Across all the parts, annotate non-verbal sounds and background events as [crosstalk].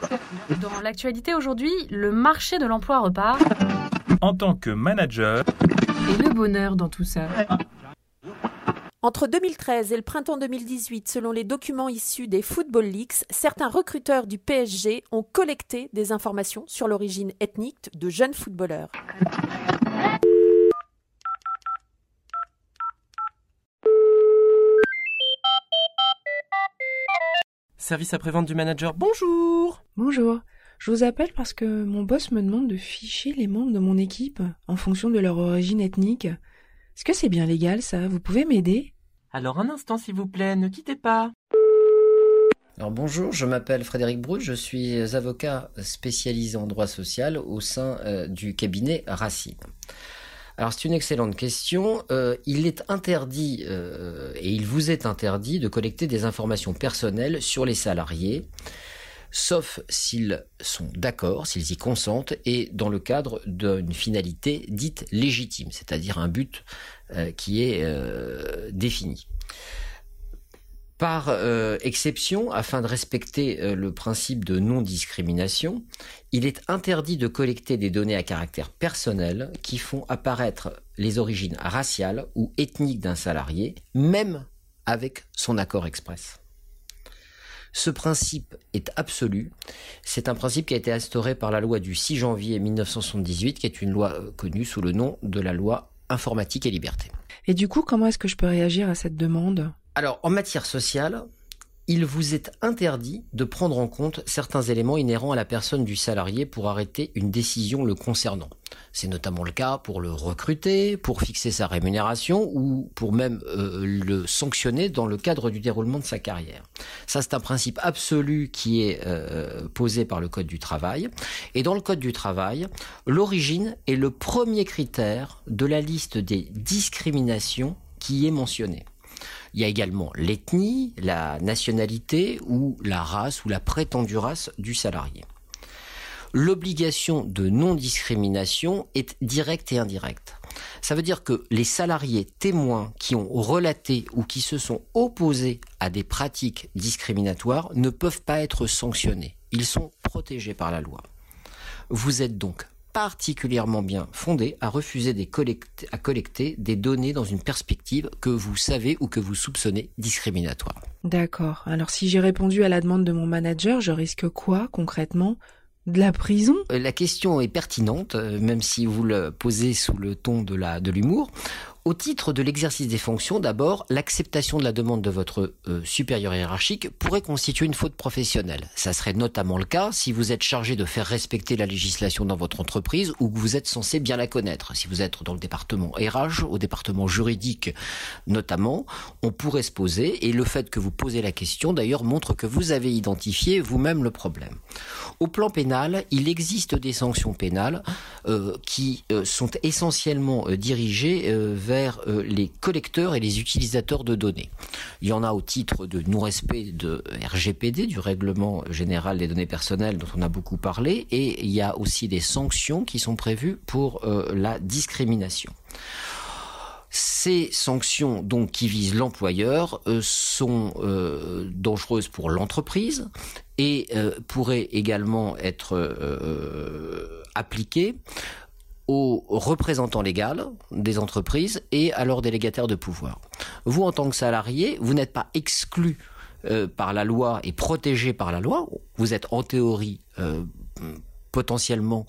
[laughs] Dans l'actualité aujourd'hui, le marché de l'emploi repart. En tant que manager. Et le bonheur dans tout ça. Entre 2013 et le printemps 2018, selon les documents issus des Football Leaks, certains recruteurs du PSG ont collecté des informations sur l'origine ethnique de jeunes footballeurs. Service après-vente du manager, bonjour Bonjour. Je vous appelle parce que mon boss me demande de ficher les membres de mon équipe en fonction de leur origine ethnique. Est-ce que c'est bien légal ça? Vous pouvez m'aider? Alors un instant s'il vous plaît, ne quittez pas. Alors bonjour, je m'appelle Frédéric Brut, je suis avocat spécialisé en droit social au sein euh, du cabinet Racine. Alors c'est une excellente question. Euh, il est interdit euh, et il vous est interdit de collecter des informations personnelles sur les salariés, sauf s'ils sont d'accord, s'ils y consentent et dans le cadre d'une finalité dite légitime, c'est-à-dire un but euh, qui est défini. Par euh, exception, afin de respecter euh, le principe de non-discrimination, il est interdit de collecter des données à caractère personnel qui font apparaître les origines raciales ou ethniques d'un salarié, même avec son accord express. Ce principe est absolu. C'est un principe qui a été instauré par la loi du 6 janvier 1978, qui est une loi euh, connue sous le nom de la loi informatique et liberté. Et du coup, comment est-ce que je peux réagir à cette demande? Alors, en matière sociale, il vous est interdit de prendre en compte certains éléments inhérents à la personne du salarié pour arrêter une décision le concernant. C'est notamment le cas pour le recruter, pour fixer sa rémunération ou pour même euh, le sanctionner dans le cadre du déroulement de sa carrière. Ça, c'est un principe absolu qui est euh, posé par le Code du travail. Et dans le Code du travail, l'origine est le premier critère de la liste des discriminations qui est mentionnée. Il y a également l'ethnie, la nationalité ou la race ou la prétendue race du salarié. L'obligation de non-discrimination est directe et indirecte. Ça veut dire que les salariés témoins qui ont relaté ou qui se sont opposés à des pratiques discriminatoires ne peuvent pas être sanctionnés. Ils sont protégés par la loi. Vous êtes donc particulièrement bien fondé à refuser des à collecter des données dans une perspective que vous savez ou que vous soupçonnez discriminatoire. D'accord. Alors si j'ai répondu à la demande de mon manager, je risque quoi concrètement? De la prison? Euh, La question est pertinente, euh, même si vous le posez sous le ton de la de l'humour. Au titre de l'exercice des fonctions, d'abord, l'acceptation de la demande de votre euh, supérieur hiérarchique pourrait constituer une faute professionnelle. Ça serait notamment le cas si vous êtes chargé de faire respecter la législation dans votre entreprise ou que vous êtes censé bien la connaître. Si vous êtes dans le département RH, au département juridique notamment, on pourrait se poser, et le fait que vous posez la question d'ailleurs montre que vous avez identifié vous-même le problème. Au plan pénal, il existe des sanctions pénales euh, qui euh, sont essentiellement dirigées vers euh, les collecteurs et les utilisateurs de données. Il y en a au titre de non-respect de RGPD, du règlement général des données personnelles dont on a beaucoup parlé, et il y a aussi des sanctions qui sont prévues pour euh, la discrimination. Ces sanctions donc qui visent l'employeur euh, sont dangereuses pour l'entreprise et pourraient également être appliquées aux représentants légaux des entreprises et à leurs délégataires de pouvoir. Vous, en tant que salarié, vous n'êtes pas exclu euh, par la loi et protégé par la loi. Vous êtes en théorie euh, potentiellement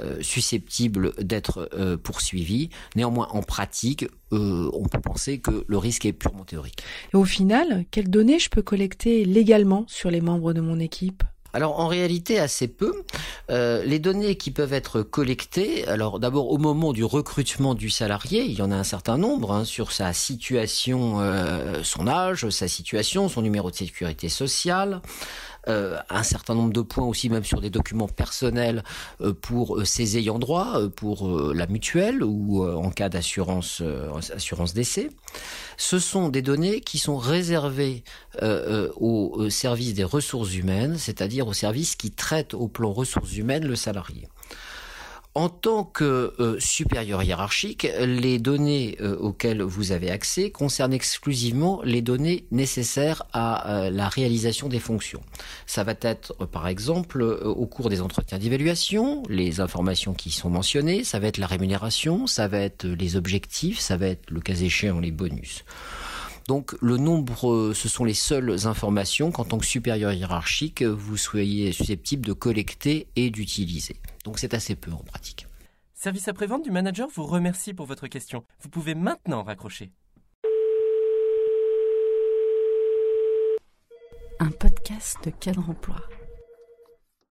euh, susceptible d'être poursuivi. Néanmoins, en pratique, on peut penser que le risque est purement théorique. Et au final, quelles données je peux collecter légalement sur les membres de mon équipe? Alors en réalité assez peu. Euh, les données qui peuvent être collectées, alors d'abord au moment du recrutement du salarié, il y en a un certain nombre hein, sur sa situation, euh, son âge, sa situation, son numéro de sécurité sociale, euh, un certain nombre de points aussi même sur des documents personnels euh, pour euh, ses ayants droit, pour la mutuelle ou en cas d'assurance assurance décès. Ce sont des données qui sont réservées au service des ressources humaines, c'est-à-dire au service qui traite au plan ressources humaines le salarié. En tant que euh, supérieur hiérarchique, les données euh, auxquelles vous avez accès concernent exclusivement les données nécessaires à euh, la réalisation des fonctions. Ça va être, par exemple, au cours des entretiens d'évaluation, les informations qui sont mentionnées, ça va être la rémunération, ça va être les objectifs, ça va être, le cas échéant, les bonus. Donc le nombre, ce sont les seules informations qu'en tant que supérieur hiérarchique, vous soyez susceptible de collecter et d'utiliser. Donc c'est assez peu en pratique. Service après-vente du manager vous remercie pour votre question. Vous pouvez maintenant raccrocher. Un podcast de cadre emploi.